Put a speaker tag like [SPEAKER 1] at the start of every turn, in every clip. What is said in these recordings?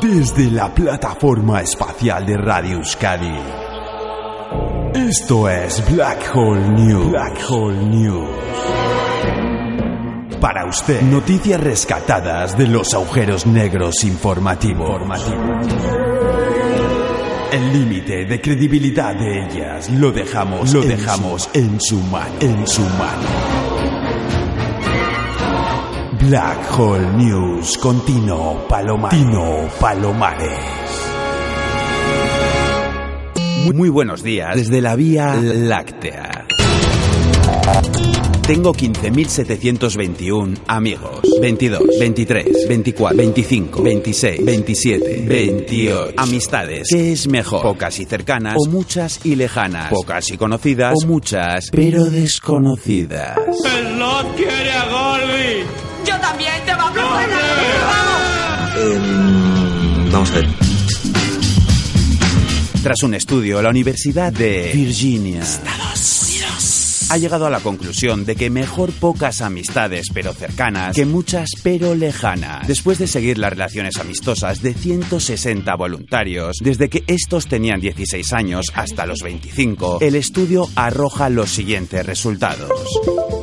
[SPEAKER 1] Desde la plataforma espacial de Radio Euskadi. Esto es Black Hole News. Black Hole News. Para usted, noticias rescatadas de los agujeros negros informativos. El límite de credibilidad de ellas lo dejamos, lo dejamos en su mano, en su mano. Black Hole News con Tino Palomares. Tino Palomares.
[SPEAKER 2] Muy, muy buenos días desde la Vía Láctea. Tengo 15.721 amigos. 22, 23, 24, 25, 26, 27, 28. Amistades. ¿Qué es mejor? Pocas y cercanas o muchas y lejanas. Pocas y conocidas o muchas pero desconocidas.
[SPEAKER 3] Pelot quiere a Golby.
[SPEAKER 4] Yo también te va a proponer.
[SPEAKER 5] Eh, vamos a ver.
[SPEAKER 2] Tras un estudio, la Universidad de Virginia ha llegado a la conclusión de que mejor pocas amistades pero cercanas que muchas pero lejanas. Después de seguir las relaciones amistosas de 160 voluntarios, desde que estos tenían 16 años hasta los 25, el estudio arroja los siguientes resultados.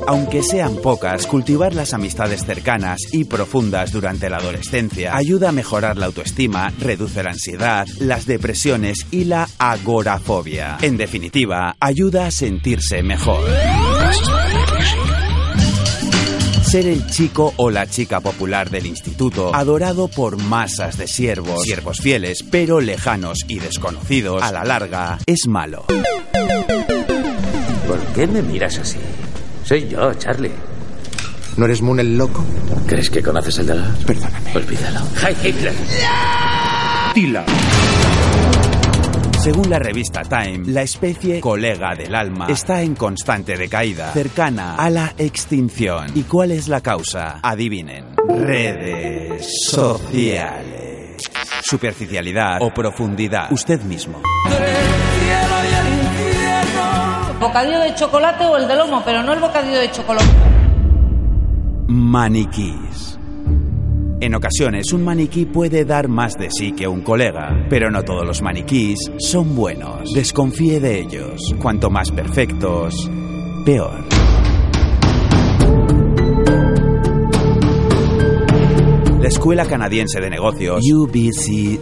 [SPEAKER 2] Aunque sean pocas, cultivar las amistades cercanas y profundas durante la adolescencia ayuda a mejorar la autoestima, reduce la ansiedad, las depresiones y la agorafobia. En definitiva, ayuda a sentirse mejor. Ser el chico o la chica popular del instituto, adorado por masas de siervos, siervos fieles, pero lejanos y desconocidos, a la larga, es malo.
[SPEAKER 6] ¿Por qué me miras así? Soy yo, Charlie.
[SPEAKER 5] ¿No eres Moon el loco?
[SPEAKER 6] ¿Crees que conoces el de la...
[SPEAKER 5] Perdóname.
[SPEAKER 6] Olvídalo. ¡Hi, Hitler!
[SPEAKER 3] Tila.
[SPEAKER 2] Según la revista Time, la especie colega del alma está en constante decaída, cercana a la extinción. ¿Y cuál es la causa? Adivinen. Redes sociales. Superficialidad o profundidad. Usted mismo.
[SPEAKER 4] Bocadillo de chocolate o el de lomo, pero no el bocadillo de chocolate.
[SPEAKER 2] Maniquís. En ocasiones un maniquí puede dar más de sí que un colega, pero no todos los maniquís son buenos. Desconfíe de ellos. Cuanto más perfectos, peor. Escuela Canadiense de Negocios, UBC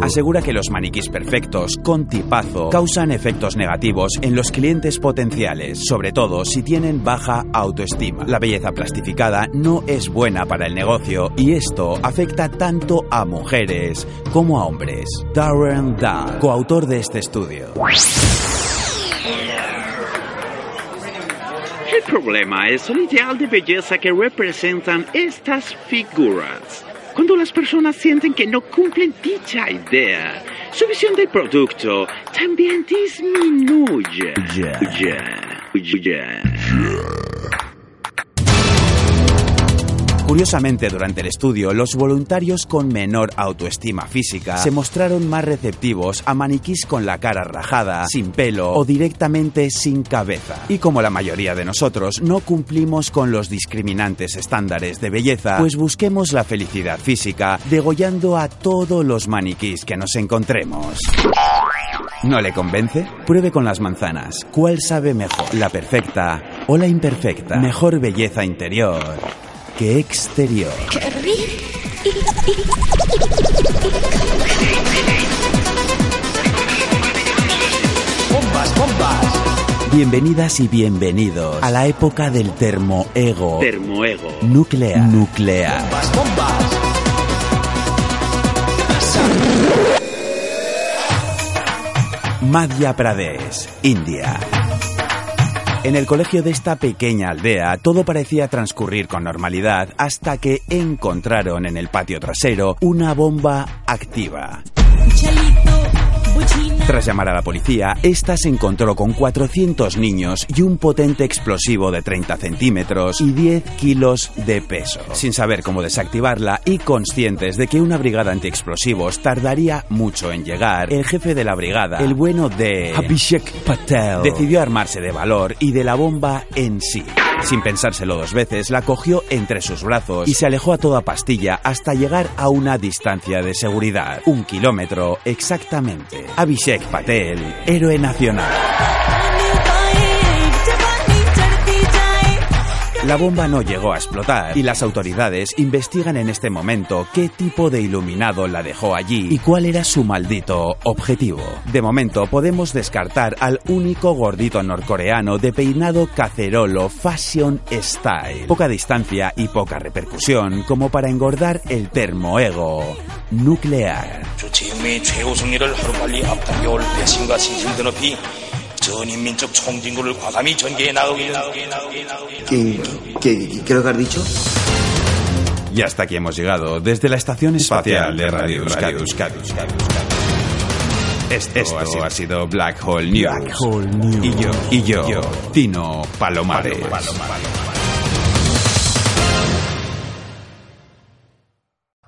[SPEAKER 2] asegura que los maniquís perfectos con tipazo causan efectos negativos en los clientes potenciales, sobre todo si tienen baja autoestima. La belleza plastificada no es buena para el negocio y esto afecta tanto a mujeres como a hombres. Darren Dahl, coautor de este estudio.
[SPEAKER 7] Problema es el ideal de belleza que representan estas figuras. Cuando las personas sienten que no cumplen dicha idea, su visión del producto también disminuye.
[SPEAKER 2] Curiosamente, durante el estudio, los voluntarios con menor autoestima física se mostraron más receptivos a maniquís con la cara rajada, sin pelo o directamente sin cabeza. Y como la mayoría de nosotros no cumplimos con los discriminantes estándares de belleza, pues busquemos la felicidad física degollando a todos los maniquís que nos encontremos. ¿No le convence? Pruebe con las manzanas. ¿Cuál sabe mejor? ¿La perfecta o la imperfecta? Mejor belleza interior que exterior.
[SPEAKER 3] Bombas, bombas.
[SPEAKER 2] Bienvenidas y bienvenidos a la época del termoego
[SPEAKER 7] Termoego.
[SPEAKER 2] nuclear. Nuclear.
[SPEAKER 3] Bombas, bombas.
[SPEAKER 2] Madhya Pradesh, India. En el colegio de esta pequeña aldea todo parecía transcurrir con normalidad hasta que encontraron en el patio trasero una bomba activa. Tras llamar a la policía, esta se encontró con 400 niños y un potente explosivo de 30 centímetros y 10 kilos de peso. Sin saber cómo desactivarla y conscientes de que una brigada antiexplosivos tardaría mucho en llegar, el jefe de la brigada, el bueno de Abhishek Patel, decidió armarse de valor y de la bomba en sí. Sin pensárselo dos veces, la cogió entre sus brazos y se alejó a toda pastilla hasta llegar a una distancia de seguridad. Un kilómetro exactamente. Abhishek Patel, héroe nacional. La bomba no llegó a explotar y las autoridades investigan en este momento qué tipo de iluminado la dejó allí y cuál era su maldito objetivo. De momento podemos descartar al único gordito norcoreano de peinado cacerolo Fashion Style. Poca distancia y poca repercusión como para engordar el termoego nuclear.
[SPEAKER 8] 조지음의 최후 승리를 하루빨리 앞당겨올 배신과 신심 드높이 전인민족 총진구를 과감히 전개해 나가고 있는
[SPEAKER 5] ¿Qué, qué, qué es lo que has dicho?
[SPEAKER 2] Y hasta aquí hemos llegado, desde la Estación Espacial de Radio Euskadi. Esto, Esto ha, sido, Black Hole News. Y yo, y yo, Tino Palomares.